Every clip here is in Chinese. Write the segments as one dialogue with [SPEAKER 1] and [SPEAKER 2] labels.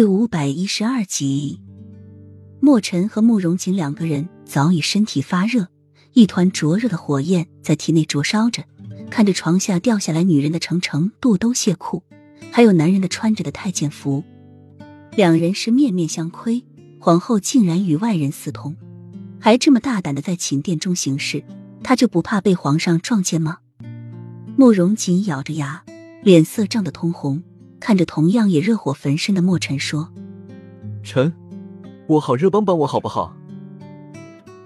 [SPEAKER 1] 第五百一十二集，莫尘和慕容锦两个人早已身体发热，一团灼热的火焰在体内灼烧着。看着床下掉下来女人的成成肚兜亵裤，还有男人的穿着的太监服，两人是面面相窥。皇后竟然与外人私通，还这么大胆的在寝殿中行事，她就不怕被皇上撞见吗？慕容锦咬着牙，脸色涨得通红。看着同样也热火焚身的莫尘说：“
[SPEAKER 2] 臣，我好热，帮帮我好不好？”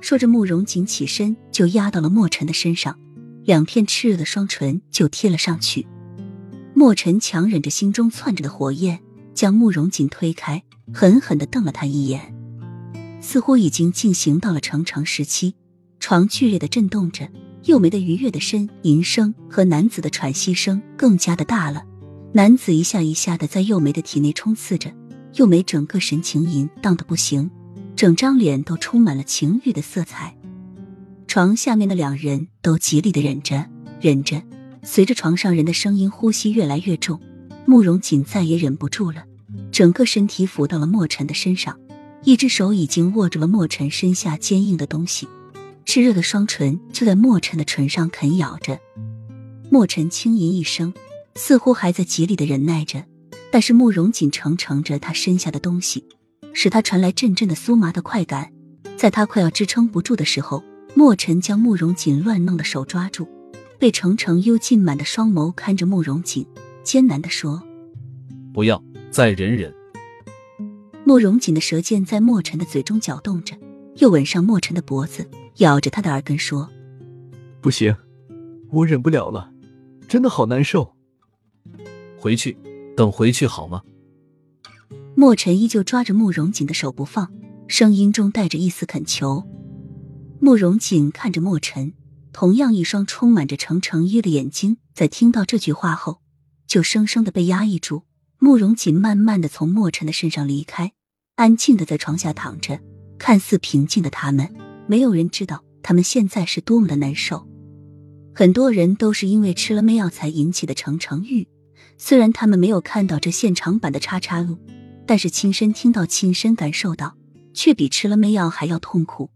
[SPEAKER 1] 说着，慕容锦起身就压到了莫尘的身上，两片炽热的双唇就贴了上去。莫尘强忍着心中窜着的火焰，将慕容锦推开，狠狠的瞪了他一眼。似乎已经进行到了成长时期，床剧烈的震动着，幼梅的愉悦的呻吟声和男子的喘息声更加的大了。男子一下一下的在幼梅的体内冲刺着，幼梅整个神情淫荡的不行，整张脸都充满了情欲的色彩。床下面的两人都极力的忍着，忍着。随着床上人的声音，呼吸越来越重，慕容锦再也忍不住了，整个身体俯到了莫尘的身上，一只手已经握住了莫尘身下坚硬的东西，炽热的双唇就在莫尘的唇上啃咬着。莫尘轻吟一声。似乎还在极力的忍耐着，但是慕容锦承承着他身下的东西，使他传来阵阵的酥麻的快感。在他快要支撑不住的时候，莫尘将慕容锦乱弄的手抓住，被程程幽浸满的双眸看着慕容锦，艰难的说：“
[SPEAKER 2] 不要再忍忍。”
[SPEAKER 1] 慕容锦的舌尖在莫尘的嘴中搅动着，又吻上莫尘的脖子，咬着他的耳根说：“
[SPEAKER 2] 不行，我忍不了了，真的好难受。”回去，等回去好吗？
[SPEAKER 1] 莫尘依旧抓着慕容锦的手不放，声音中带着一丝恳求。慕容锦看着莫尘，同样一双充满着程程依的眼睛，在听到这句话后，就生生的被压抑住。慕容锦慢慢的从莫尘的身上离开，安静的在床下躺着，看似平静的他们，没有人知道他们现在是多么的难受。很多人都是因为吃了媚药才引起的程程欲。虽然他们没有看到这现场版的叉叉路，但是亲身听到、亲身感受到，却比吃了媚药还要痛苦。